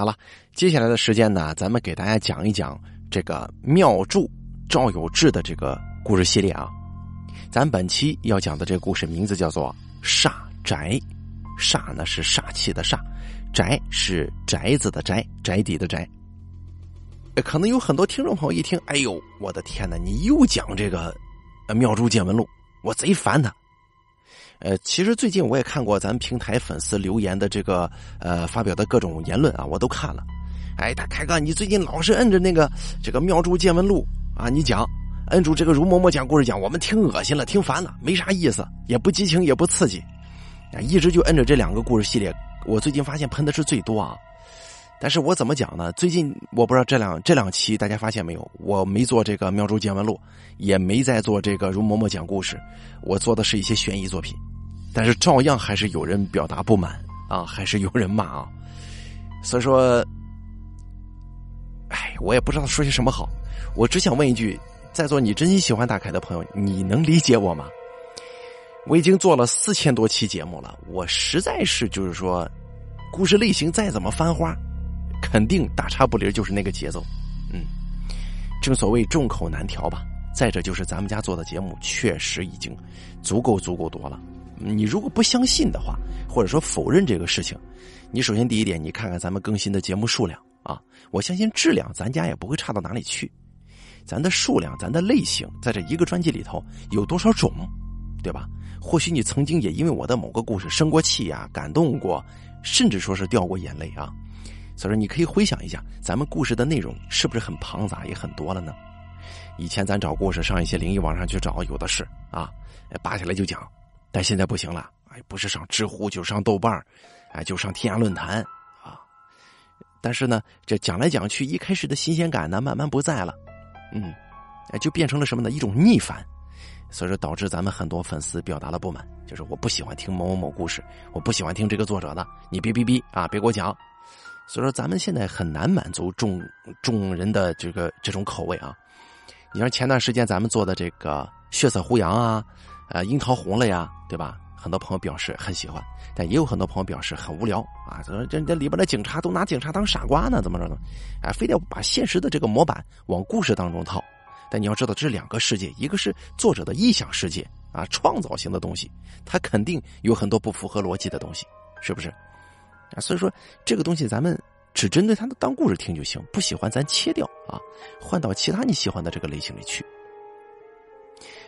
好了，接下来的时间呢，咱们给大家讲一讲这个妙祝赵有志的这个故事系列啊。咱本期要讲的这个故事名字叫做《煞宅》，煞呢是煞气的煞，宅是宅子的宅，宅邸的宅。可能有很多听众朋友一听，哎呦，我的天哪！你又讲这个《妙珠见闻录》，我贼烦他。呃，其实最近我也看过咱平台粉丝留言的这个呃发表的各种言论啊，我都看了。哎，他凯哥，你最近老是摁着那个这个《妙珠见闻录》啊，你讲，摁住这个如嬷嬷讲故事讲，我们听恶心了，听烦了，没啥意思，也不激情，也不刺激，啊，一直就摁着这两个故事系列。我最近发现喷的是最多啊。但是我怎么讲呢？最近我不知道这两这两期大家发现没有，我没做这个《妙珠见闻录》，也没在做这个如嬷嬷讲故事，我做的是一些悬疑作品，但是照样还是有人表达不满啊，还是有人骂啊。所以说，哎，我也不知道说些什么好。我只想问一句，在座你真心喜欢大凯的朋友，你能理解我吗？我已经做了四千多期节目了，我实在是就是说，故事类型再怎么翻花。肯定大差不离就是那个节奏，嗯，正所谓众口难调吧。再者就是咱们家做的节目确实已经足够足够多了。你如果不相信的话，或者说否认这个事情，你首先第一点，你看看咱们更新的节目数量啊，我相信质量咱家也不会差到哪里去。咱的数量，咱的类型，在这一个专辑里头有多少种，对吧？或许你曾经也因为我的某个故事生过气呀，感动过，甚至说是掉过眼泪啊。所以说，你可以回想一下，咱们故事的内容是不是很庞杂，也很多了呢？以前咱找故事上一些灵异网上去找，有的是啊，扒下来就讲。但现在不行了，哎，不是上知乎，就上豆瓣哎，就上天涯论坛啊。但是呢，这讲来讲去，一开始的新鲜感呢，慢慢不在了，嗯，哎，就变成了什么呢？一种逆反。所以说，导致咱们很多粉丝表达了不满，就是我不喜欢听某某某故事，我不喜欢听这个作者的，你别别别啊，别给我讲。所以说，咱们现在很难满足众众人的这个这种口味啊。你像前段时间咱们做的这个《血色胡杨》啊，呃，《樱桃红了》呀，对吧？很多朋友表示很喜欢，但也有很多朋友表示很无聊啊。这这这里边的警察都拿警察当傻瓜呢，怎么着呢？啊，非得把现实的这个模板往故事当中套。但你要知道，这是两个世界，一个是作者的臆想世界啊，创造性的东西，它肯定有很多不符合逻辑的东西，是不是？啊，所以说这个东西咱们只针对它的当故事听就行，不喜欢咱切掉啊，换到其他你喜欢的这个类型里去。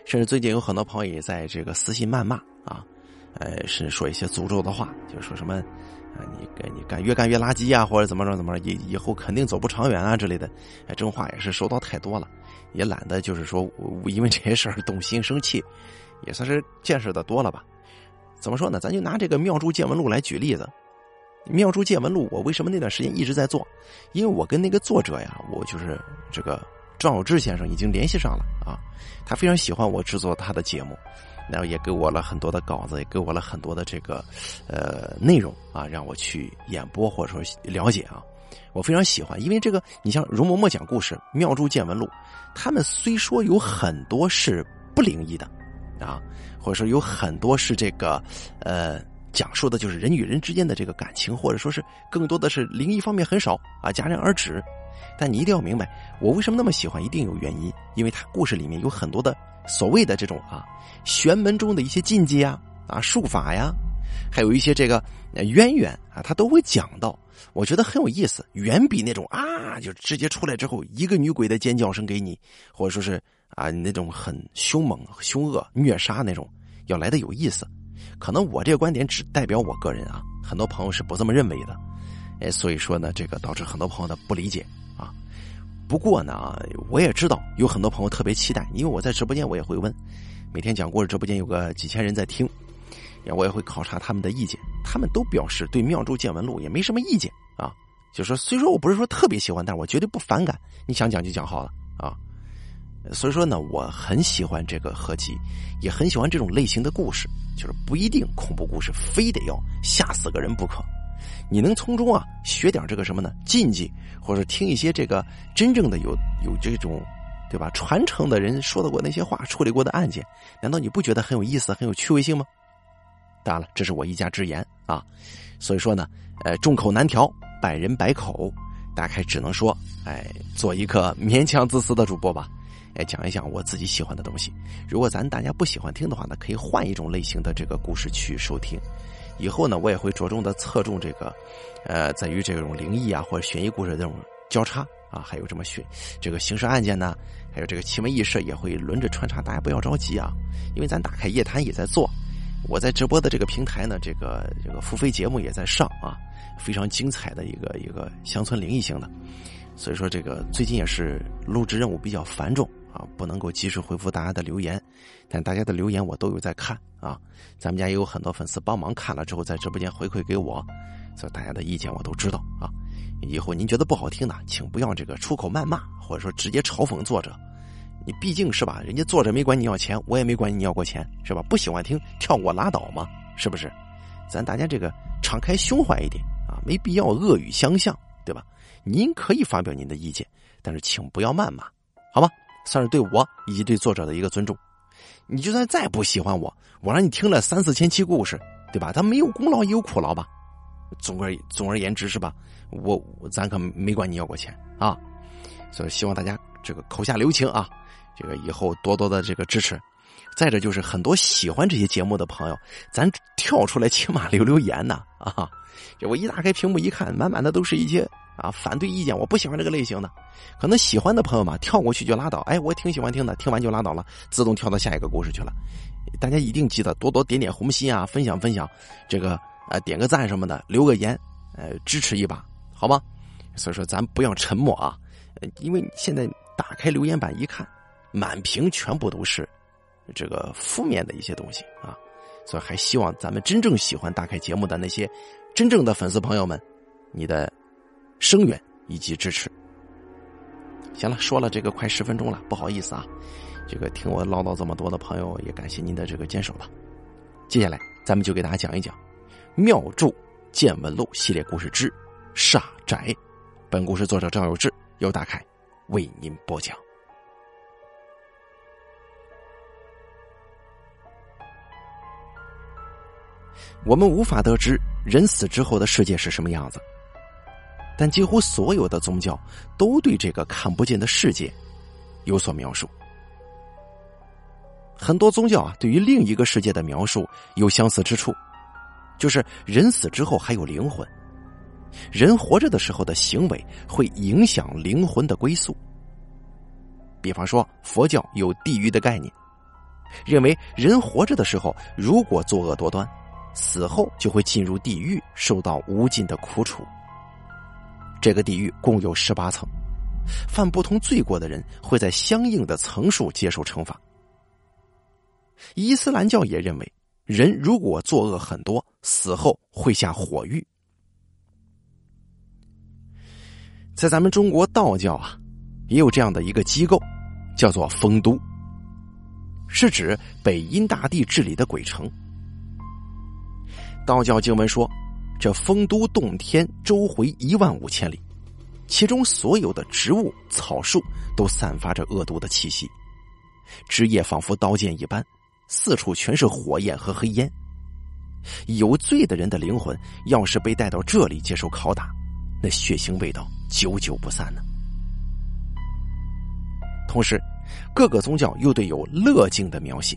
甚至最近有很多朋友也在这个私信谩骂啊，呃，是说一些诅咒的话，就说什么啊，你干你干越干越垃圾啊，或者怎么着怎么着，以以后肯定走不长远啊之类的。哎，这种话也是收到太多了，也懒得就是说因为这些事儿动心生气，也算是见识的多了吧。怎么说呢？咱就拿这个《妙珠见闻录》来举例子。《妙珠见闻录》，我为什么那段时间一直在做？因为我跟那个作者呀，我就是这个赵有志先生已经联系上了啊，他非常喜欢我制作他的节目，然后也给我了很多的稿子，也给我了很多的这个呃内容啊，让我去演播或者说了解啊，我非常喜欢，因为这个你像容嬷嬷讲故事，《妙珠见闻录》，他们虽说有很多是不灵异的啊，或者说有很多是这个呃。讲述的就是人与人之间的这个感情，或者说是更多的是灵异方面很少啊，戛然而止。但你一定要明白，我为什么那么喜欢，一定有原因，因为他故事里面有很多的所谓的这种啊玄门中的一些禁忌啊啊术法呀，还有一些这个渊源啊，他都会讲到，我觉得很有意思，远比那种啊就直接出来之后一个女鬼的尖叫声给你，或者说是啊那种很凶猛、凶恶、虐杀那种要来的有意思。可能我这个观点只代表我个人啊，很多朋友是不这么认为的，哎，所以说呢，这个导致很多朋友的不理解。不过呢，我也知道有很多朋友特别期待，因为我在直播间我也会问，每天讲故事直播间有个几千人在听，我也会考察他们的意见，他们都表示对《妙珠见闻录》也没什么意见啊，就说虽说我不是说特别喜欢，但是我绝对不反感，你想讲就讲好了啊。所以说呢，我很喜欢这个合集，也很喜欢这种类型的故事，就是不一定恐怖故事非得要吓死个人不可。你能从中啊学点这个什么呢？禁忌，或者听一些这个真正的有有这种，对吧？传承的人说的过那些话，处理过的案件，难道你不觉得很有意思、很有趣味性吗？当然了，这是我一家之言啊。所以说呢，呃，众口难调百人百口，大概只能说，哎，做一个勉强自私的主播吧。哎，讲一讲我自己喜欢的东西。如果咱大家不喜欢听的话呢，可以换一种类型的这个故事去收听。以后呢，我也会着重的侧重这个，呃，在于这种灵异啊或者悬疑故事这种交叉啊，还有这么悬这个刑事案件呢，还有这个奇闻异事也会轮着穿插。大家不要着急啊，因为咱打开夜谈也在做，我在直播的这个平台呢，这个这个付费节目也在上啊，非常精彩的一个一个乡村灵异性的。所以说，这个最近也是录制任务比较繁重。啊，不能够及时回复大家的留言，但大家的留言我都有在看啊。咱们家也有很多粉丝帮忙看了之后，在直播间回馈给我，所以大家的意见我都知道啊。以后您觉得不好听的，请不要这个出口谩骂，或者说直接嘲讽作者。你毕竟是吧，人家作者没管你要钱，我也没管你要过钱，是吧？不喜欢听跳过拉倒嘛，是不是？咱大家这个敞开胸怀一点啊，没必要恶语相向，对吧？您可以发表您的意见，但是请不要谩骂，好吗？算是对我以及对作者的一个尊重。你就算再不喜欢我，我让你听了三四千期故事，对吧？他没有功劳也有苦劳吧？总而总而言之是吧？我咱可没管你要过钱啊！所以希望大家这个口下留情啊，这个以后多多的这个支持。再者就是很多喜欢这些节目的朋友，咱跳出来起码留留言呢啊！我一打开屏幕一看，满满的都是一些。啊，反对意见，我不喜欢这个类型的。可能喜欢的朋友嘛，跳过去就拉倒。哎，我挺喜欢听的，听完就拉倒了，自动跳到下一个故事去了。大家一定记得多多点点红心啊，分享分享，这个呃点个赞什么的，留个言，呃支持一把，好吗？所以说咱不要沉默啊，因为现在打开留言板一看，满屏全部都是这个负面的一些东西啊，所以还希望咱们真正喜欢打开节目的那些真正的粉丝朋友们，你的。声援以及支持。行了，说了这个快十分钟了，不好意思啊，这个听我唠叨这么多的朋友，也感谢您的这个坚守吧。接下来，咱们就给大家讲一讲《妙祝见闻录》系列故事之《煞宅》。本故事作者赵有志，由大凯为您播讲。我们无法得知人死之后的世界是什么样子。但几乎所有的宗教都对这个看不见的世界有所描述。很多宗教啊，对于另一个世界的描述有相似之处，就是人死之后还有灵魂，人活着的时候的行为会影响灵魂的归宿。比方说，佛教有地狱的概念，认为人活着的时候如果作恶多端，死后就会进入地狱，受到无尽的苦楚。这个地狱共有十八层，犯不同罪过的人会在相应的层数接受惩罚。伊斯兰教也认为，人如果作恶很多，死后会下火狱。在咱们中国道教啊，也有这样的一个机构，叫做丰都，是指北阴大帝治理的鬼城。道教经文说。这丰都洞天周回一万五千里，其中所有的植物草树都散发着恶毒的气息，枝叶仿佛刀剑一般，四处全是火焰和黑烟。有罪的人的灵魂要是被带到这里接受拷打，那血腥味道久久不散呢。同时，各个宗教又对有乐境的描写，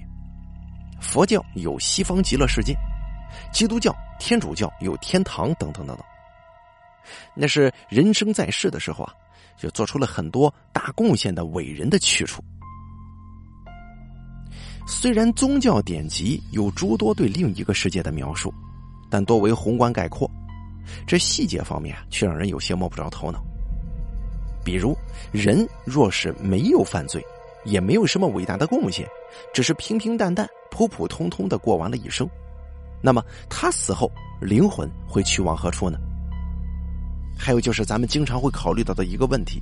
佛教有西方极乐世界。基督教、天主教有天堂等等等等，那是人生在世的时候啊，就做出了很多大贡献的伟人的去处。虽然宗教典籍有诸多对另一个世界的描述，但多为宏观概括，这细节方面啊，却让人有些摸不着头脑。比如，人若是没有犯罪，也没有什么伟大的贡献，只是平平淡淡、普普通通的过完了一生。那么他死后灵魂会去往何处呢？还有就是咱们经常会考虑到的一个问题：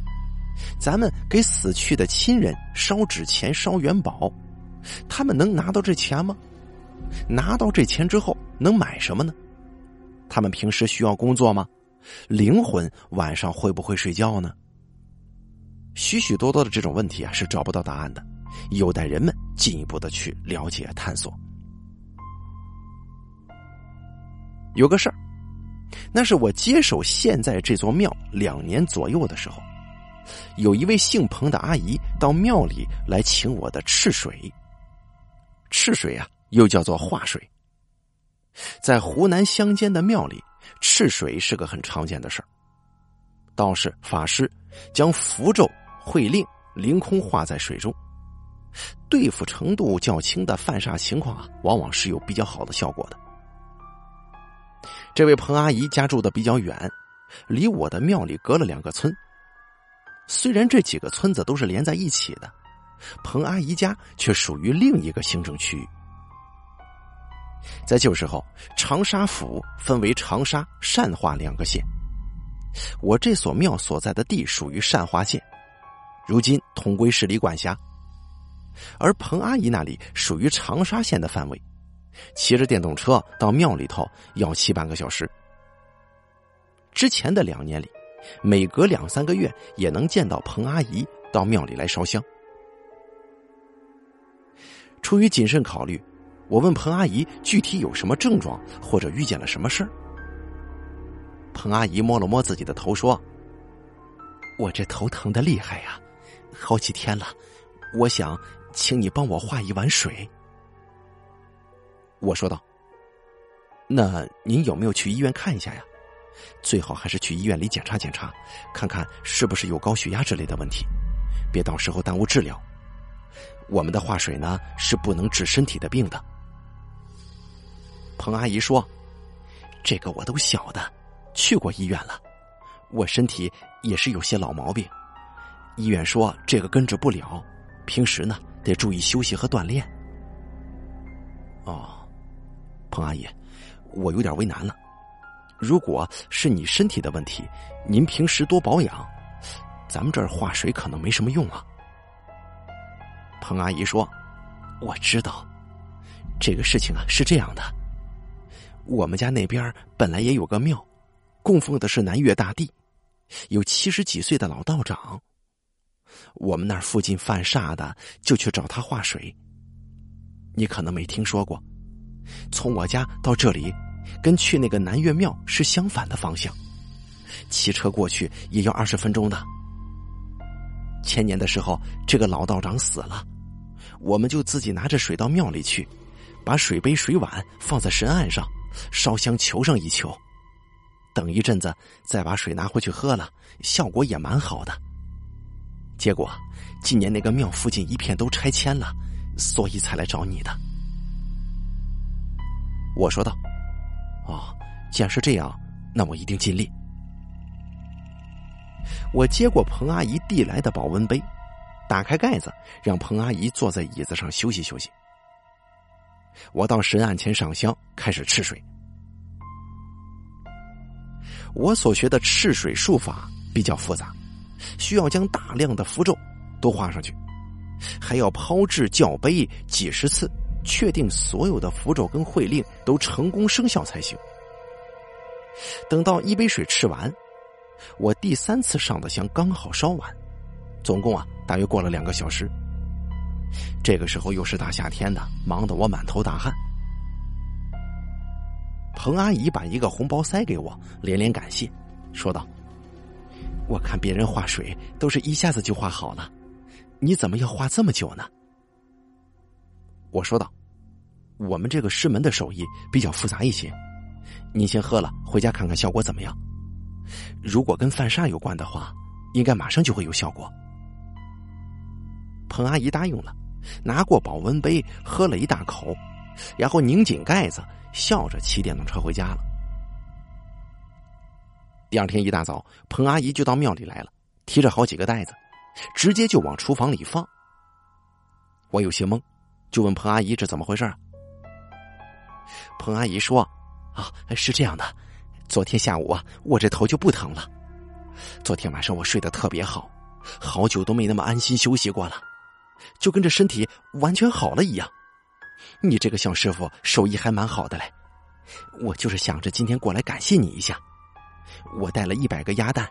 咱们给死去的亲人烧纸钱、烧元宝，他们能拿到这钱吗？拿到这钱之后能买什么呢？他们平时需要工作吗？灵魂晚上会不会睡觉呢？许许多多的这种问题啊，是找不到答案的，有待人们进一步的去了解探索。有个事儿，那是我接手现在这座庙两年左右的时候，有一位姓彭的阿姨到庙里来请我的赤水。赤水啊，又叫做化水，在湖南乡间的庙里，赤水是个很常见的事儿。道士、法师将符咒、会令凌空化在水中，对付程度较轻的犯煞情况啊，往往是有比较好的效果的。这位彭阿姨家住的比较远，离我的庙里隔了两个村。虽然这几个村子都是连在一起的，彭阿姨家却属于另一个行政区域。在旧时候，长沙府分为长沙、善化两个县，我这所庙所在的地属于善化县，如今同归市里管辖，而彭阿姨那里属于长沙县的范围。骑着电动车到庙里头要七半个小时。之前的两年里，每隔两三个月也能见到彭阿姨到庙里来烧香。出于谨慎考虑，我问彭阿姨具体有什么症状或者遇见了什么事儿。彭阿姨摸了摸自己的头说：“我这头疼的厉害呀，好几天了，我想请你帮我化一碗水。”我说道：“那您有没有去医院看一下呀？最好还是去医院里检查检查，看看是不是有高血压之类的问题，别到时候耽误治疗。我们的化水呢是不能治身体的病的。”彭阿姨说：“这个我都晓得，去过医院了。我身体也是有些老毛病，医院说这个根治不了，平时呢得注意休息和锻炼。”哦。彭阿姨，我有点为难了。如果是你身体的问题，您平时多保养，咱们这儿化水可能没什么用啊。彭阿姨说：“我知道，这个事情啊是这样的。我们家那边本来也有个庙，供奉的是南岳大帝，有七十几岁的老道长。我们那儿附近犯煞的，就去找他化水。你可能没听说过。”从我家到这里，跟去那个南岳庙是相反的方向，骑车过去也要二十分钟的。前年的时候，这个老道长死了，我们就自己拿着水到庙里去，把水杯、水碗放在神案上，烧香求上一求，等一阵子再把水拿回去喝了，效果也蛮好的。结果今年那个庙附近一片都拆迁了，所以才来找你的。我说道：“哦，既然是这样，那我一定尽力。”我接过彭阿姨递来的保温杯，打开盖子，让彭阿姨坐在椅子上休息休息。我到神案前上香，开始赤水。我所学的赤水术法比较复杂，需要将大量的符咒都画上去，还要抛掷教杯几十次。确定所有的符咒跟会令都成功生效才行。等到一杯水吃完，我第三次上的香刚好烧完，总共啊大约过了两个小时。这个时候又是大夏天的，忙得我满头大汗。彭阿姨把一个红包塞给我，连连感谢，说道：“我看别人画水都是一下子就画好了，你怎么要画这么久呢？”我说道：“我们这个师门的手艺比较复杂一些，您先喝了，回家看看效果怎么样。如果跟犯煞有关的话，应该马上就会有效果。”彭阿姨答应了，拿过保温杯喝了一大口，然后拧紧盖子，笑着骑电动车回家了。第二天一大早，彭阿姨就到庙里来了，提着好几个袋子，直接就往厨房里放。我有些懵。就问彭阿姨这怎么回事？彭阿姨说：“啊，是这样的，昨天下午啊，我这头就不疼了。昨天晚上我睡得特别好，好久都没那么安心休息过了，就跟这身体完全好了一样。你这个小师傅手艺还蛮好的嘞，我就是想着今天过来感谢你一下。我带了一百个鸭蛋，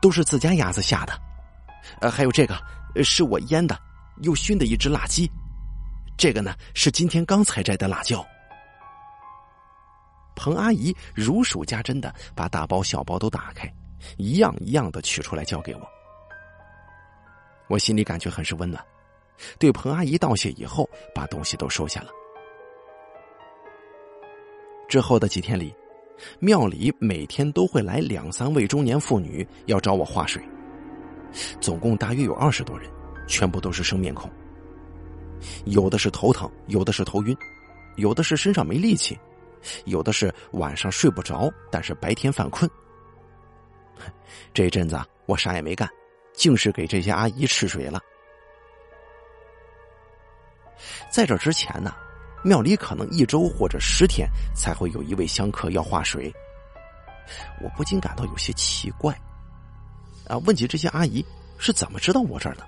都是自家鸭子下的，呃，还有这个是我腌的又熏的一只辣鸡。”这个呢是今天刚采摘的辣椒。彭阿姨如数家珍的把大包小包都打开，一样一样的取出来交给我。我心里感觉很是温暖，对彭阿姨道谢以后，把东西都收下了。之后的几天里，庙里每天都会来两三位中年妇女要找我化水，总共大约有二十多人，全部都是生面孔。有的是头疼，有的是头晕，有的是身上没力气，有的是晚上睡不着，但是白天犯困。这阵子我啥也没干。竟是给这些阿姨吃水了。在这之前呢，庙里可能一周或者十天才会有一位香客要化水。我不禁感到有些奇怪，啊，问起这些阿姨是怎么知道我这儿的？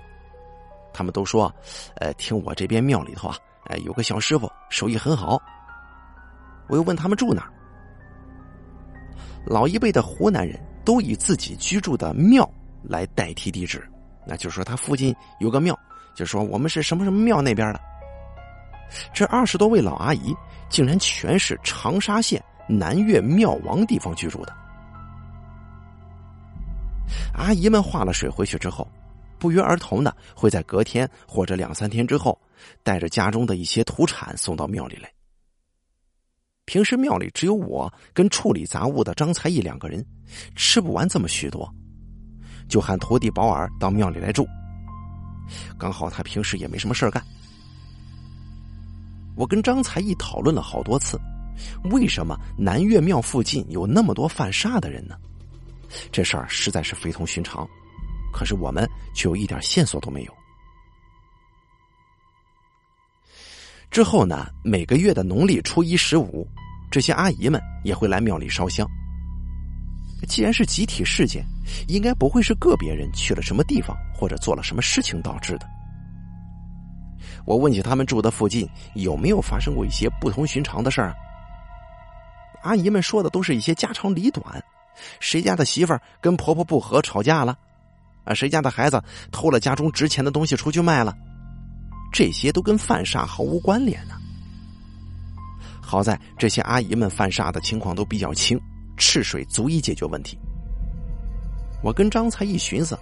他们都说，呃，听我这边庙里头啊，哎，有个小师傅手艺很好。我又问他们住哪，老一辈的湖南人都以自己居住的庙。来代替地址，那就是说他附近有个庙，就说我们是什么什么庙那边的。这二十多位老阿姨竟然全是长沙县南岳庙王地方居住的。阿姨们化了水回去之后，不约而同的会在隔天或者两三天之后，带着家中的一些土产送到庙里来。平时庙里只有我跟处理杂物的张才义两个人，吃不完这么许多。就喊徒弟保尔到庙里来住，刚好他平时也没什么事干。我跟张才义讨论了好多次，为什么南岳庙附近有那么多犯煞的人呢？这事儿实在是非同寻常，可是我们却有一点线索都没有。之后呢，每个月的农历初一、十五，这些阿姨们也会来庙里烧香。既然是集体事件，应该不会是个别人去了什么地方或者做了什么事情导致的。我问起他们住的附近有没有发生过一些不同寻常的事儿，阿姨们说的都是一些家长里短，谁家的媳妇儿跟婆婆不和吵架了，啊，谁家的孩子偷了家中值钱的东西出去卖了，这些都跟犯煞毫无关联呢。好在这些阿姨们犯煞的情况都比较轻。赤水足以解决问题。我跟张才一寻思，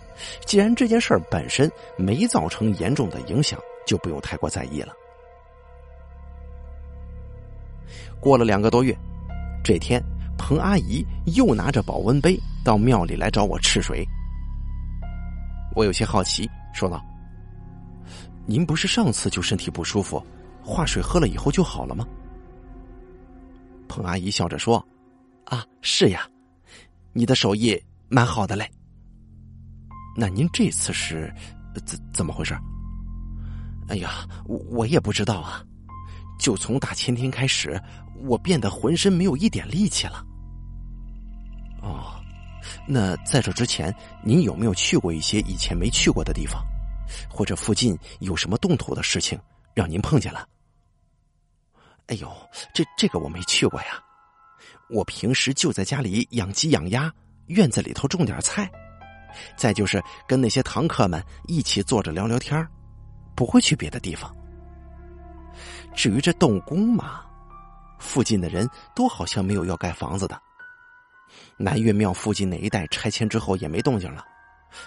既然这件事本身没造成严重的影响，就不用太过在意了。过了两个多月，这天，彭阿姨又拿着保温杯到庙里来找我赤水。我有些好奇，说道：“您不是上次就身体不舒服，化水喝了以后就好了吗？”彭阿姨笑着说。啊，是呀，你的手艺蛮好的嘞。那您这次是怎怎么回事？哎呀，我我也不知道啊。就从大前天开始，我变得浑身没有一点力气了。哦，那在这之前，您有没有去过一些以前没去过的地方，或者附近有什么动土的事情让您碰见了？哎呦，这这个我没去过呀。我平时就在家里养鸡养鸭，院子里头种点菜，再就是跟那些堂客们一起坐着聊聊天不会去别的地方。至于这动工嘛，附近的人都好像没有要盖房子的。南岳庙附近哪一带拆迁之后也没动静了，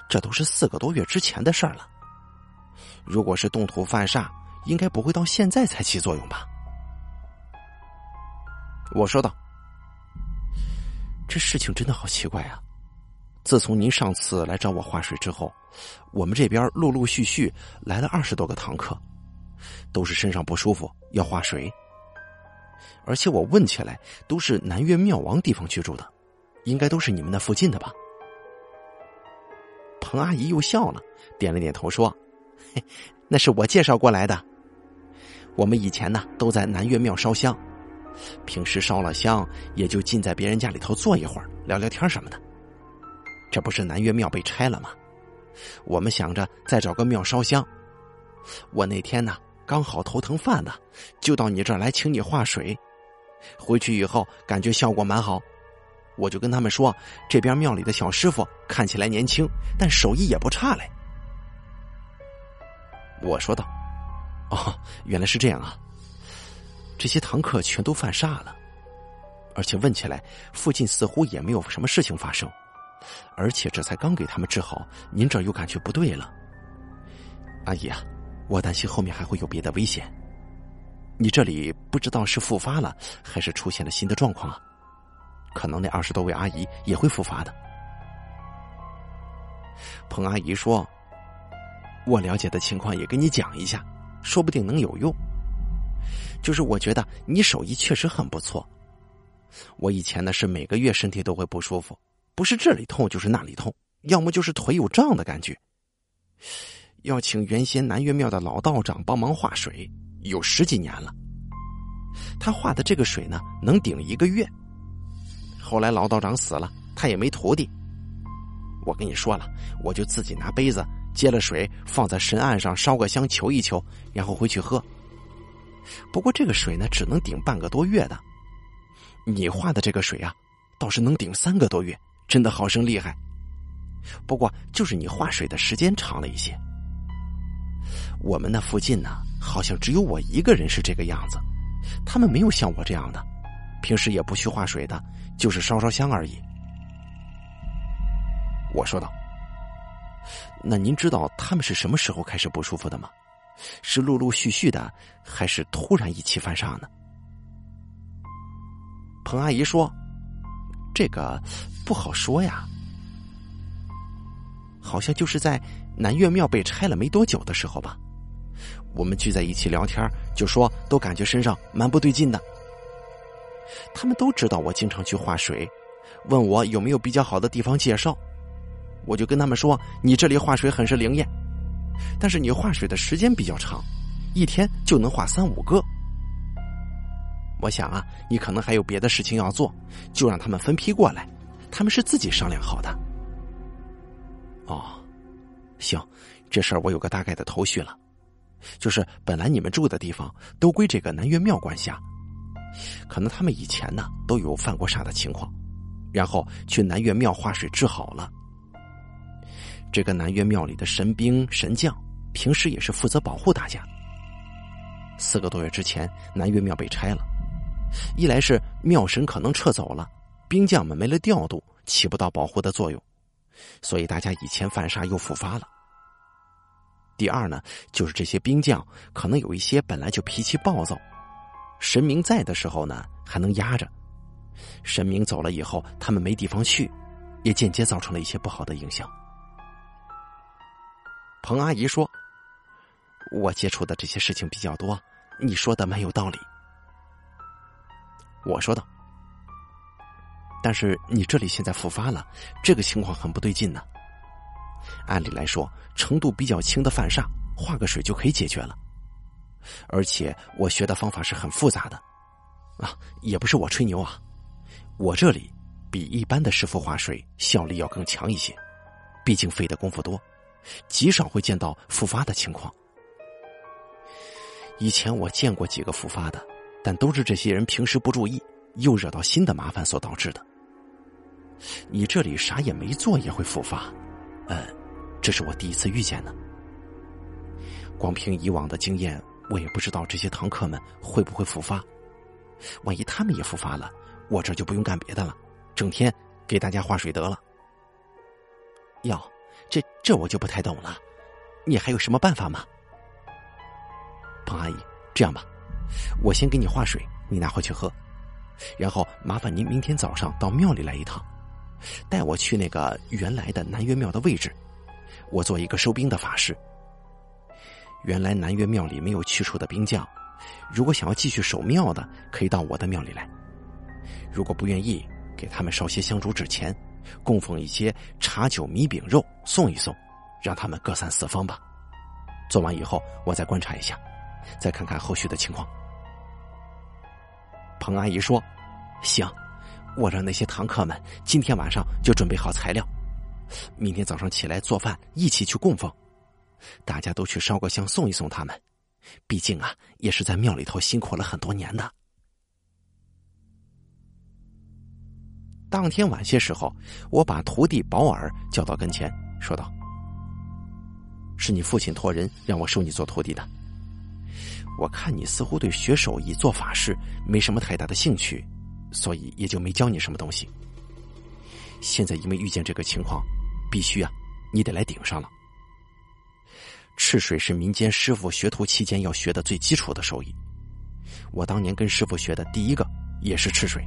这都是四个多月之前的事儿了。如果是动土犯煞，应该不会到现在才起作用吧？我说道。这事情真的好奇怪啊！自从您上次来找我化水之后，我们这边陆陆续续来了二十多个堂客，都是身上不舒服要化水。而且我问起来，都是南岳庙王地方居住的，应该都是你们那附近的吧？彭阿姨又笑了，点了点头说：“嘿，那是我介绍过来的。我们以前呢都在南岳庙烧香。”平时烧了香，也就进在别人家里头坐一会儿，聊聊天什么的。这不是南岳庙被拆了吗？我们想着再找个庙烧香。我那天呢，刚好头疼犯了，就到你这儿来请你化水。回去以后感觉效果蛮好，我就跟他们说，这边庙里的小师傅看起来年轻，但手艺也不差嘞。我说道：“哦，原来是这样啊。”这些堂客全都犯煞了，而且问起来，附近似乎也没有什么事情发生，而且这才刚给他们治好，您这又感觉不对了。阿姨啊，我担心后面还会有别的危险。你这里不知道是复发了，还是出现了新的状况啊？可能那二十多位阿姨也会复发的。彭阿姨说：“我了解的情况也跟你讲一下，说不定能有用。就是我觉得你手艺确实很不错。我以前呢是每个月身体都会不舒服，不是这里痛就是那里痛，要么就是腿有胀的感觉。要请原先南岳庙的老道长帮忙化水。”有十几年了，他化的这个水呢，能顶一个月。后来老道长死了，他也没徒弟。我跟你说了，我就自己拿杯子接了水，放在神案上烧个香求一求，然后回去喝。不过这个水呢，只能顶半个多月的。你画的这个水啊，倒是能顶三个多月，真的好生厉害。不过就是你画水的时间长了一些。我们那附近呢？好像只有我一个人是这个样子，他们没有像我这样的，平时也不去化水的，就是烧烧香而已。我说道：“那您知道他们是什么时候开始不舒服的吗？是陆陆续续的，还是突然一起犯上呢？”彭阿姨说：“这个不好说呀，好像就是在南岳庙被拆了没多久的时候吧。”我们聚在一起聊天，就说都感觉身上蛮不对劲的。他们都知道我经常去画水，问我有没有比较好的地方介绍。我就跟他们说：“你这里画水很是灵验，但是你画水的时间比较长，一天就能画三五个。”我想啊，你可能还有别的事情要做，就让他们分批过来。他们是自己商量好的。哦，行，这事儿我有个大概的头绪了。就是本来你们住的地方都归这个南岳庙管辖，可能他们以前呢都有犯过煞的情况，然后去南岳庙化水治好了。这个南岳庙里的神兵神将平时也是负责保护大家。四个多月之前，南岳庙被拆了，一来是庙神可能撤走了，兵将们没了调度，起不到保护的作用，所以大家以前犯煞又复发了。第二呢，就是这些兵将可能有一些本来就脾气暴躁，神明在的时候呢还能压着，神明走了以后，他们没地方去，也间接造成了一些不好的影响。彭阿姨说：“我接触的这些事情比较多，你说的蛮有道理。”我说道：“但是你这里现在复发了，这个情况很不对劲呢。”按理来说，程度比较轻的犯煞，化个水就可以解决了。而且我学的方法是很复杂的，啊，也不是我吹牛啊，我这里比一般的师傅化水效力要更强一些，毕竟费的功夫多，极少会见到复发的情况。以前我见过几个复发的，但都是这些人平时不注意，又惹到新的麻烦所导致的。你这里啥也没做也会复发，呃。这是我第一次遇见呢。光凭以往的经验，我也不知道这些堂客们会不会复发。万一他们也复发了，我这就不用干别的了，整天给大家化水得了。哟，这这我就不太懂了，你还有什么办法吗？彭阿姨，这样吧，我先给你化水，你拿回去喝，然后麻烦您明天早上到庙里来一趟，带我去那个原来的南岳庙的位置。我做一个收兵的法事。原来南岳庙里没有去处的兵将，如果想要继续守庙的，可以到我的庙里来。如果不愿意，给他们烧些香烛纸钱，供奉一些茶酒米饼肉，送一送，让他们各散四方吧。做完以后，我再观察一下，再看看后续的情况。彭阿姨说：“行，我让那些堂客们今天晚上就准备好材料。”明天早上起来做饭，一起去供奉，大家都去烧个香送一送他们。毕竟啊，也是在庙里头辛苦了很多年的。当天晚些时候，我把徒弟保尔叫到跟前，说道：“是你父亲托人让我收你做徒弟的。我看你似乎对学手艺、做法事没什么太大的兴趣，所以也就没教你什么东西。现在因为遇见这个情况，必须啊，你得来顶上了。赤水是民间师傅学徒期间要学的最基础的手艺。我当年跟师傅学的第一个也是赤水。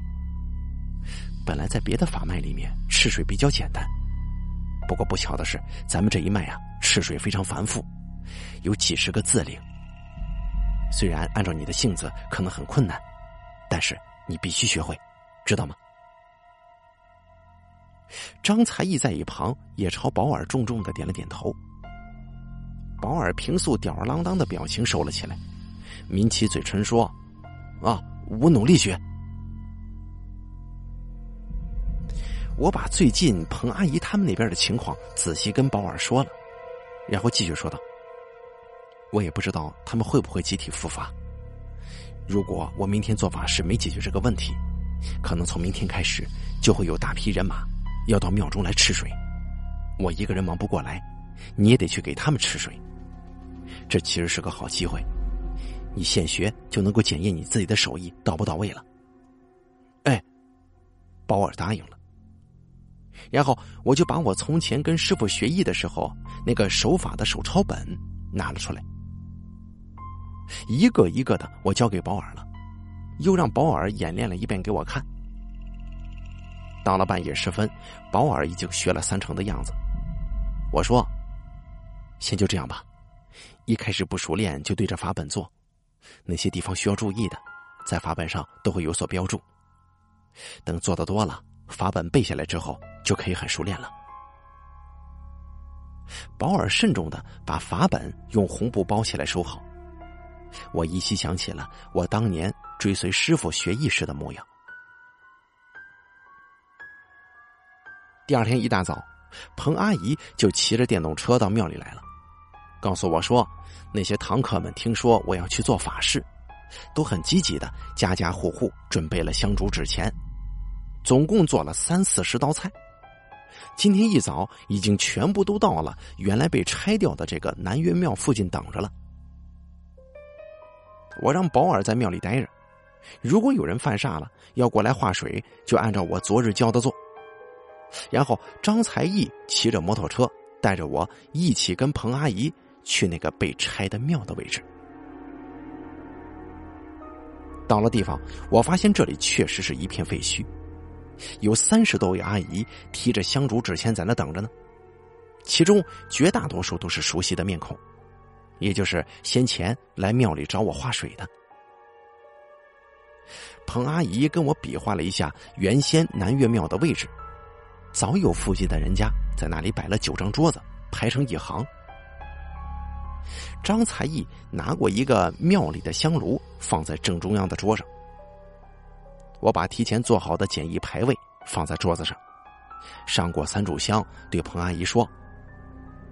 本来在别的法脉里面，赤水比较简单，不过不巧的是，咱们这一脉啊，赤水非常繁复，有几十个字令。虽然按照你的性子可能很困难，但是你必须学会，知道吗？张才艺在一旁也朝保尔重重的点了点头。保尔平素吊儿郎当的表情收了起来，抿起嘴唇说：“啊，我努力学。”我把最近彭阿姨他们那边的情况仔细跟保尔说了，然后继续说道：“我也不知道他们会不会集体复发。如果我明天做法事没解决这个问题，可能从明天开始就会有大批人马要到庙中来吃水。我一个人忙不过来，你也得去给他们吃水。”这其实是个好机会，你现学就能够检验你自己的手艺到不到位了。哎，保尔答应了。然后我就把我从前跟师傅学艺的时候那个手法的手抄本拿了出来，一个一个的我交给保尔了，又让保尔演练了一遍给我看。到了半夜时分，保尔已经学了三成的样子。我说：“先就这样吧。”一开始不熟练就对着法本做，那些地方需要注意的，在法本上都会有所标注。等做的多了，法本背下来之后，就可以很熟练了。保尔慎重的把法本用红布包起来收好。我依稀想起了我当年追随师傅学艺时的模样。第二天一大早，彭阿姨就骑着电动车到庙里来了。告诉我说，那些堂客们听说我要去做法事，都很积极的，家家户户准备了香烛纸钱，总共做了三四十道菜。今天一早已经全部都到了原来被拆掉的这个南岳庙附近等着了。我让保尔在庙里待着，如果有人犯煞了要过来化水，就按照我昨日教的做。然后张才义骑着摩托车带着我一起跟彭阿姨。去那个被拆的庙的位置。到了地方，我发现这里确实是一片废墟，有三十多位阿姨提着香烛纸钱在那等着呢，其中绝大多数都是熟悉的面孔，也就是先前来庙里找我化水的。彭阿姨跟我比划了一下原先南岳庙的位置，早有附近的人家在那里摆了九张桌子，排成一行。张才义拿过一个庙里的香炉，放在正中央的桌上。我把提前做好的简易牌位放在桌子上，上过三炷香，对彭阿姨说：“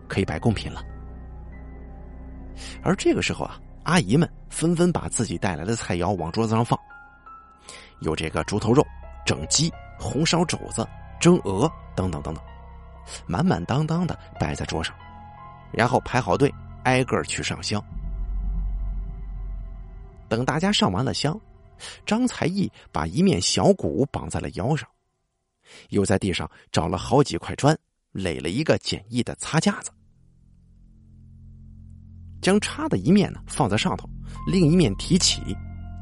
可以摆贡品了。”而这个时候啊，阿姨们纷纷把自己带来的菜肴往桌子上放，有这个猪头肉、整鸡、红烧肘子、蒸鹅等等等等，满满当当的摆在桌上，然后排好队。挨个去上香。等大家上完了香，张才义把一面小鼓绑在了腰上，又在地上找了好几块砖垒了一个简易的擦架子，将插的一面呢放在上头，另一面提起，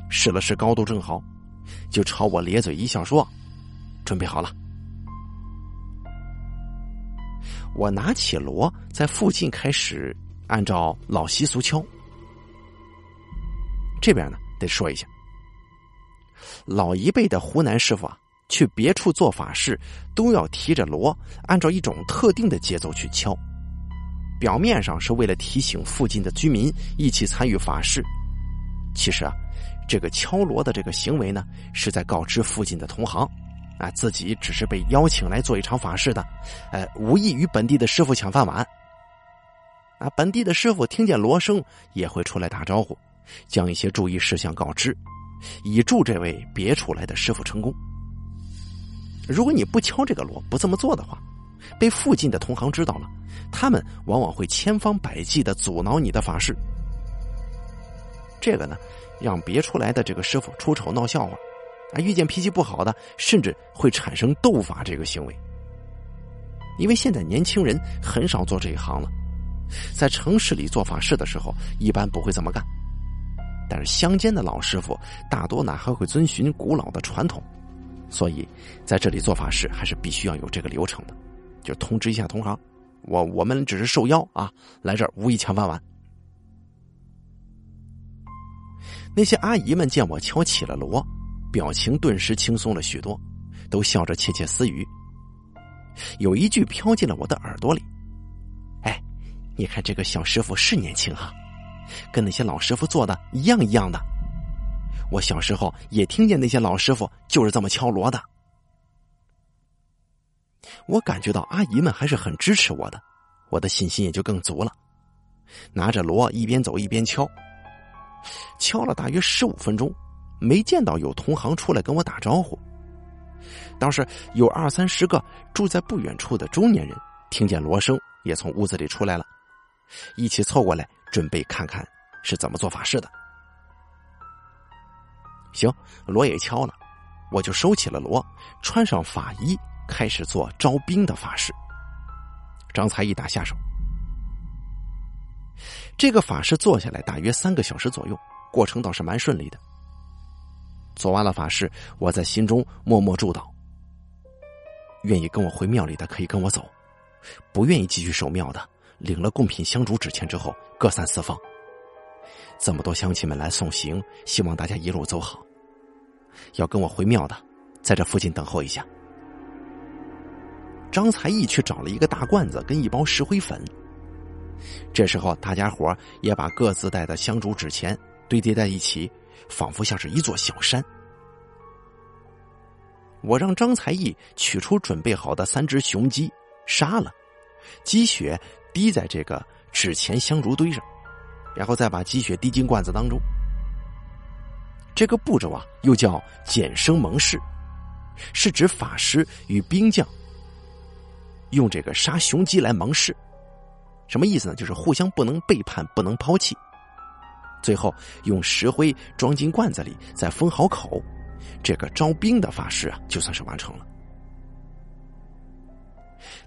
试了试高度正好，就朝我咧嘴一笑说：“准备好了。”我拿起锣，在附近开始。按照老习俗敲，这边呢得说一下，老一辈的湖南师傅啊，去别处做法事都要提着锣，按照一种特定的节奏去敲。表面上是为了提醒附近的居民一起参与法事，其实啊，这个敲锣的这个行为呢，是在告知附近的同行，啊，自己只是被邀请来做一场法事的，呃，无意与本地的师傅抢饭碗。啊，本地的师傅听见锣声也会出来打招呼，将一些注意事项告知，以助这位别处来的师傅成功。如果你不敲这个锣，不这么做的话，被附近的同行知道了，他们往往会千方百计的阻挠你的法事。这个呢，让别出来的这个师傅出丑闹笑话，啊，遇见脾气不好的，甚至会产生斗法这个行为。因为现在年轻人很少做这一行了，在城市里做法事的时候，一般不会这么干。但是乡间的老师傅大多呢还会遵循古老的传统，所以在这里做法事还是必须要有这个流程的，就通知一下同行，我我们只是受邀啊，来这儿无意抢饭碗。那些阿姨们见我敲起了锣，表情顿时轻松了许多，都笑着窃窃私语。有一句飘进了我的耳朵里：“，你看这个小师傅是年轻哈，跟那些老师傅做的一样一样的。我小时候也听见那些老师傅就是这么敲锣的。”我感觉到阿姨们还是很支持我的，我的信心也就更足了。拿着锣一边走一边敲。敲了大约十五分钟，没见到有同行出来跟我打招呼。倒是有二三十个住在不远处的中年人，听见锣声也从屋子里出来了，一起凑过来准备看看是怎么做法事的。行，锣也敲了，我就收起了锣，穿上法衣，开始做招兵的法事。张才一打下手。这个法事做下来大约三个小时左右，过程倒是蛮顺利的。做完了法事，我在心中默默祝祷：愿意跟我回庙里的可以跟我走，不愿意继续守庙的，领了贡品香烛纸钱之后各散四方。这么多乡亲们来送行，希望大家一路走好。要跟我回庙的，在这附近等候一下。张才义去找了一个大罐子跟一包石灰粉。这时候，大家伙也把各自带的香烛纸钱堆叠在一起，仿佛像是一座小山。我让张才义取出准备好的三只雄鸡，杀了，鸡血滴在这个纸钱香烛堆上，然后再把积雪滴进罐子当中。这个步骤啊，又叫减生盟誓，是指法师与兵将用这个杀雄鸡来盟誓。什么意思呢？就是互相不能背叛，不能抛弃。最后用石灰装进罐子里，再封好口，这个招兵的法事啊，就算是完成了。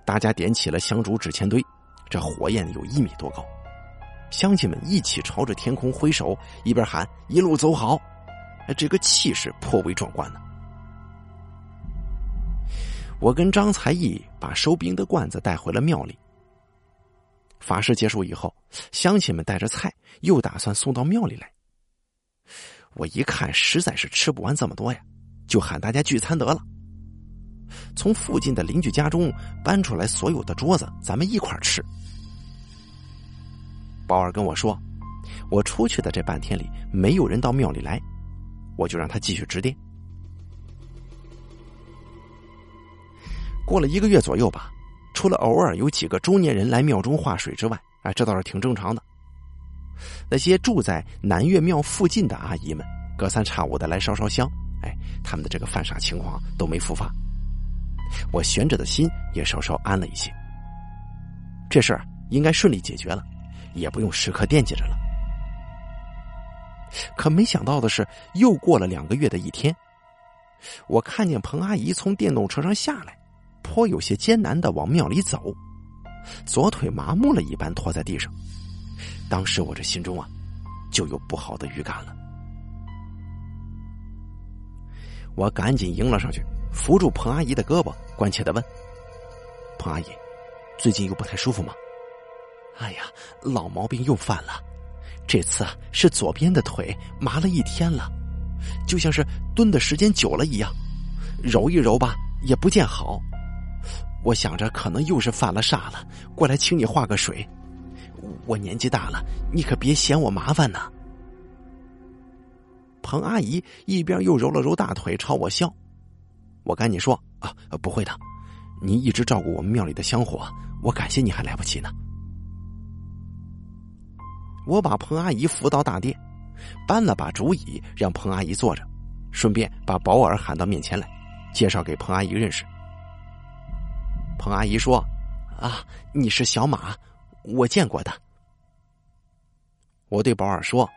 大家点起了香烛纸钱堆，这火焰有一米多高。乡亲们一起朝着天空挥手，一边喊“一路走好”，这个气势颇为壮观呢。我跟张才义把收兵的罐子带回了庙里。法事结束以后，乡亲们带着菜又打算送到庙里来。我一看实在是吃不完这么多呀，就喊大家聚餐得了。从附近的邻居家中搬出来所有的桌子，咱们一块吃。宝儿跟我说，我出去的这半天里没有人到庙里来，我就让他继续值殿。过了一个月左右吧。除了偶尔有几个中年人来庙中化水之外，哎，这倒是挺正常的。那些住在南岳庙附近的阿姨们，隔三差五的来烧烧香，哎，他们的这个犯傻情况都没复发，我悬着的心也稍稍安了一些。这事儿应该顺利解决了，也不用时刻惦记着了。可没想到的是，又过了两个月的一天，我看见彭阿姨从电动车上下来。颇有些艰难的往庙里走，左腿麻木了一般拖在地上。当时我这心中啊，就有不好的预感了。我赶紧迎了上去，扶住彭阿姨的胳膊，关切的问：“彭阿姨，最近又不太舒服吗？”“哎呀，老毛病又犯了，这次啊是左边的腿麻了一天了，就像是蹲的时间久了一样，揉一揉吧也不见好。”我想着可能又是犯了煞了，过来请你化个水。我年纪大了，你可别嫌我麻烦呢。彭阿姨一边又揉了揉大腿，朝我笑。我赶紧说：“啊，不会的，你一直照顾我们庙里的香火，我感谢你还来不及呢。”我把彭阿姨扶到大殿，搬了把竹椅让彭阿姨坐着，顺便把保尔喊到面前来，介绍给彭阿姨认识。彭阿姨说：“啊，你是小马，我见过的。”我对保尔说：“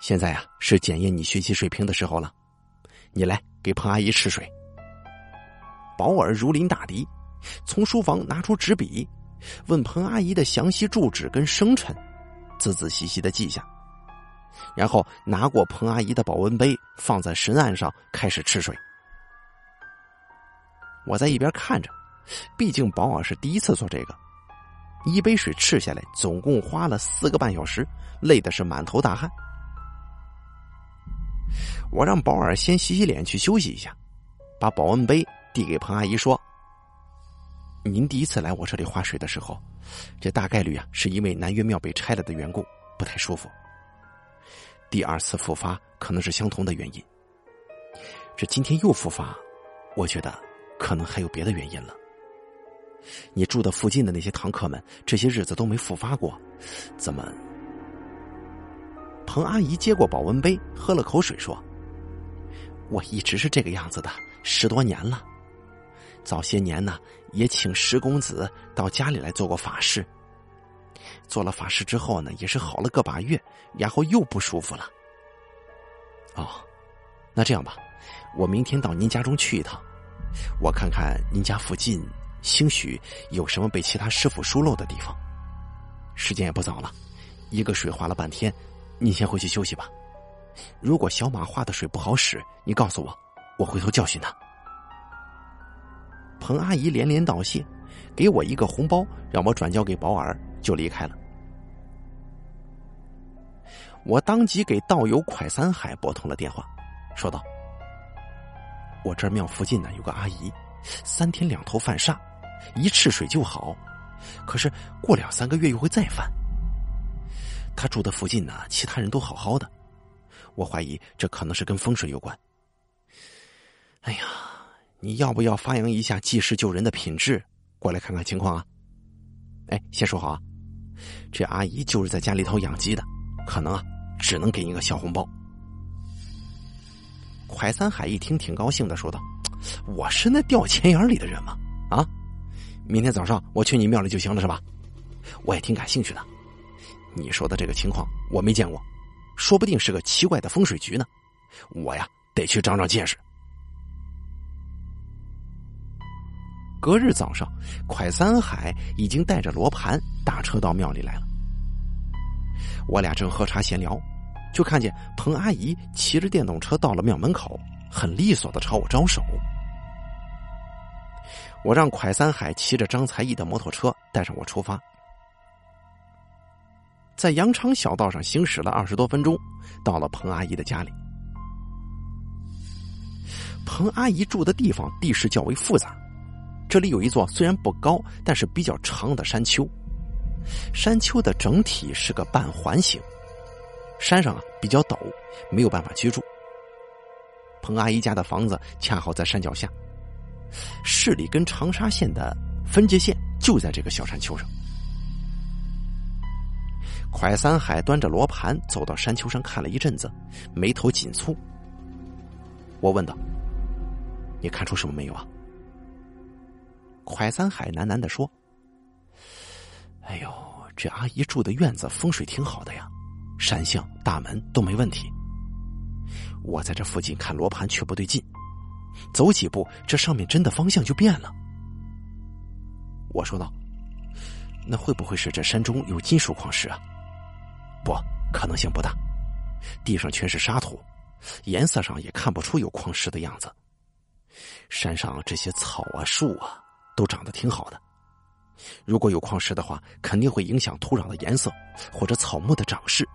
现在啊，是检验你学习水平的时候了。你来给彭阿姨吃水。”保尔如临大敌，从书房拿出纸笔，问彭阿姨的详细住址跟生辰，仔仔细细的记下，然后拿过彭阿姨的保温杯，放在神案上开始吃水。我在一边看着，毕竟保尔是第一次做这个，一杯水吃下来，总共花了四个半小时，累的是满头大汗。我让保尔先洗洗脸去休息一下，把保温杯递给彭阿姨说：“您第一次来我这里划水的时候，这大概率啊是因为南岳庙被拆了的缘故，不太舒服。第二次复发可能是相同的原因。这今天又复发，我觉得。”可能还有别的原因了。你住的附近的那些堂客们，这些日子都没复发过，怎么？彭阿姨接过保温杯，喝了口水，说：“我一直是这个样子的，十多年了。早些年呢，也请石公子到家里来做过法事。做了法事之后呢，也是好了个把月，然后又不舒服了。哦，那这样吧，我明天到您家中去一趟。”我看看您家附近，兴许有什么被其他师傅疏漏的地方。时间也不早了，一个水划了半天，你先回去休息吧。如果小马画的水不好使，你告诉我，我回头教训他。彭阿姨连连道谢，给我一个红包，让我转交给保尔，就离开了。我当即给道友蒯三海拨通了电话，说道。我这儿庙附近呢有个阿姨，三天两头犯煞，一吃水就好，可是过两三个月又会再犯。她住的附近呢，其他人都好好的，我怀疑这可能是跟风水有关。哎呀，你要不要发扬一下济世救人的品质，过来看看情况啊？哎，先说好啊，这阿姨就是在家里头养鸡的，可能啊只能给你个小红包。蒯三海一听，挺高兴的，说道：“我是那掉钱眼里的人吗？啊，明天早上我去你庙里就行了，是吧？我也挺感兴趣的。你说的这个情况我没见过，说不定是个奇怪的风水局呢。我呀，得去长长见识。”隔日早上，蒯三海已经带着罗盘打车到庙里来了。我俩正喝茶闲聊。就看见彭阿姨骑着电动车到了庙门口，很利索的朝我招手。我让蒯三海骑着张才艺的摩托车带上我出发，在羊肠小道上行驶了二十多分钟，到了彭阿姨的家里。彭阿姨住的地方地势较为复杂，这里有一座虽然不高，但是比较长的山丘，山丘的整体是个半环形。山上啊比较陡，没有办法居住。彭阿姨家的房子恰好在山脚下，市里跟长沙县的分界线就在这个小山丘上。蒯三海端着罗盘走到山丘上看了一阵子，眉头紧蹙。我问道：“你看出什么没有啊？”蒯三海喃喃的说：“哎呦，这阿姨住的院子风水挺好的呀。”山向大门都没问题。我在这附近看罗盘却不对劲，走几步，这上面真的方向就变了。我说道：“那会不会是这山中有金属矿石啊？”不可能性不大，地上全是沙土，颜色上也看不出有矿石的样子。山上这些草啊、树啊都长得挺好的，如果有矿石的话，肯定会影响土壤的颜色或者草木的长势。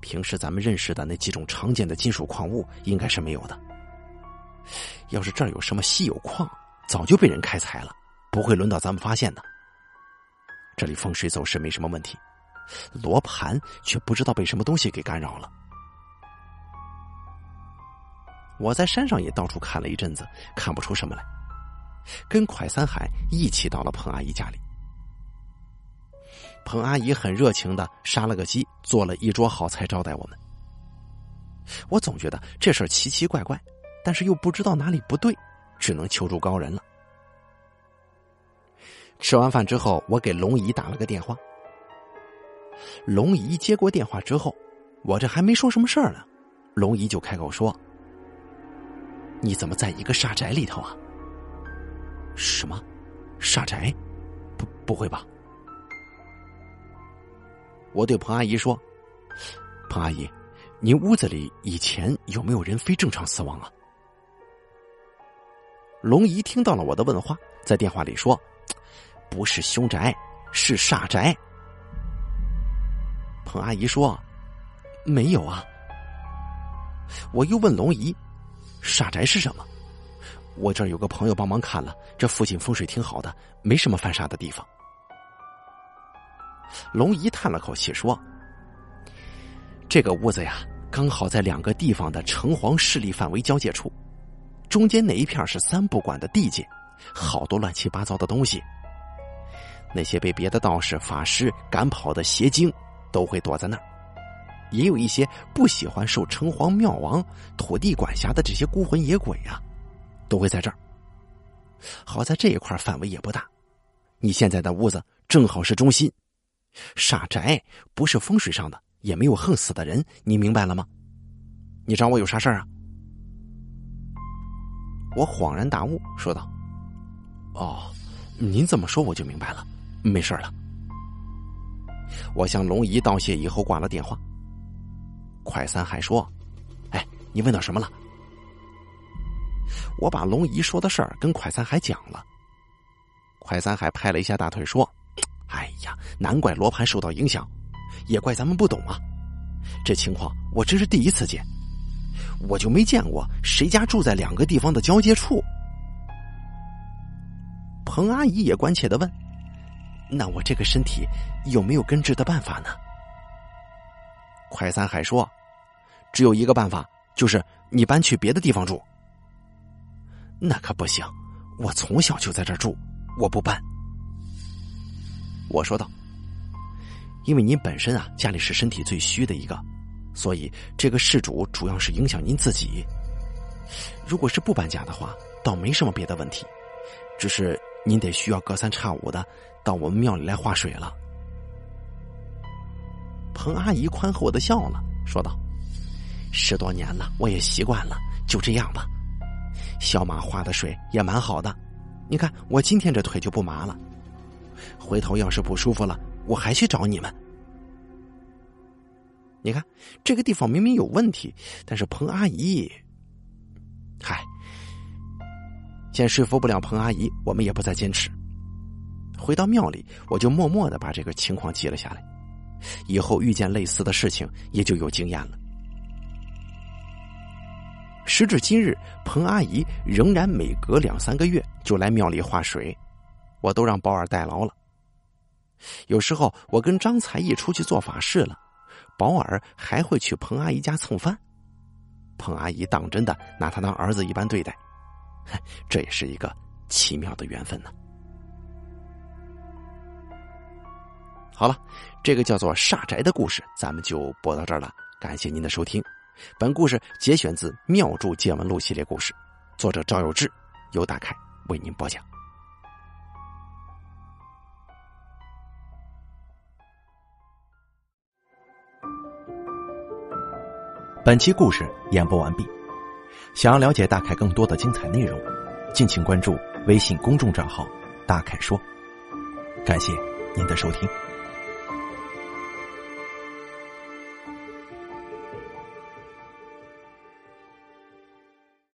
平时咱们认识的那几种常见的金属矿物应该是没有的。要是这儿有什么稀有矿，早就被人开采了，不会轮到咱们发现的。这里风水走势没什么问题，罗盘却不知道被什么东西给干扰了。我在山上也到处看了一阵子，看不出什么来，跟蒯三海一起到了彭阿姨家里。彭阿姨很热情的杀了个鸡，做了一桌好菜招待我们。我总觉得这事儿奇奇怪怪，但是又不知道哪里不对，只能求助高人了。吃完饭之后，我给龙姨打了个电话。龙姨接过电话之后，我这还没说什么事儿呢，龙姨就开口说：“你怎么在一个煞宅里头啊？什么？煞宅？不，不会吧？我对彭阿姨说：“彭阿姨，您屋子里以前有没有人非正常死亡啊？”龙姨听到了我的问话，在电话里说：“不是凶宅，是煞宅。”彭阿姨说：“没有啊。”我又问龙姨：“煞宅是什么？”我这儿有个朋友帮忙看了，这附近风水挺好的，没什么犯煞的地方。龙姨叹了口气说：“这个屋子呀，刚好在两个地方的城隍势力范围交界处，中间那一片是三不管的地界，好多乱七八糟的东西。那些被别的道士、法师赶跑的邪精，都会躲在那儿；也有一些不喜欢受城隍、庙王、土地管辖的这些孤魂野鬼呀。”都会在这儿。好在这一块范围也不大，你现在的屋子正好是中心。煞宅不是风水上的，也没有横死的人，你明白了吗？你找我有啥事儿啊？我恍然大悟，说道：“哦，您这么说我就明白了，没事了。”我向龙姨道谢以后挂了电话。快三还说：“哎，你问到什么了？”我把龙姨说的事儿跟快三海讲了，快三海拍了一下大腿说：“哎呀，难怪罗盘受到影响，也怪咱们不懂啊！这情况我真是第一次见，我就没见过谁家住在两个地方的交界处。”彭阿姨也关切的问：“那我这个身体有没有根治的办法呢？”快三海说：“只有一个办法，就是你搬去别的地方住。”那可不行，我从小就在这住，我不搬。我说道：“因为您本身啊，家里是身体最虚的一个，所以这个事主主要是影响您自己。如果是不搬家的话，倒没什么别的问题，只是您得需要隔三差五的到我们庙里来化水了。”彭阿姨宽厚的笑了，说道：“十多年了，我也习惯了，就这样吧。”小马化的水也蛮好的，你看我今天这腿就不麻了。回头要是不舒服了，我还去找你们。你看这个地方明明有问题，但是彭阿姨，嗨，见说服不了彭阿姨，我们也不再坚持。回到庙里，我就默默的把这个情况记了下来，以后遇见类似的事情也就有经验了。时至今日，彭阿姨仍然每隔两三个月就来庙里化水，我都让保尔代劳了。有时候我跟张才艺出去做法事了，保尔还会去彭阿姨家蹭饭，彭阿姨当真的拿他当儿子一般对待，这也是一个奇妙的缘分呢。好了，这个叫做煞宅的故事，咱们就播到这儿了。感谢您的收听。本故事节选自《妙著见闻录》系列故事，作者赵有志，由大凯为您播讲。本期故事演播完毕。想要了解大凯更多的精彩内容，敬请关注微信公众账号“大凯说”。感谢您的收听。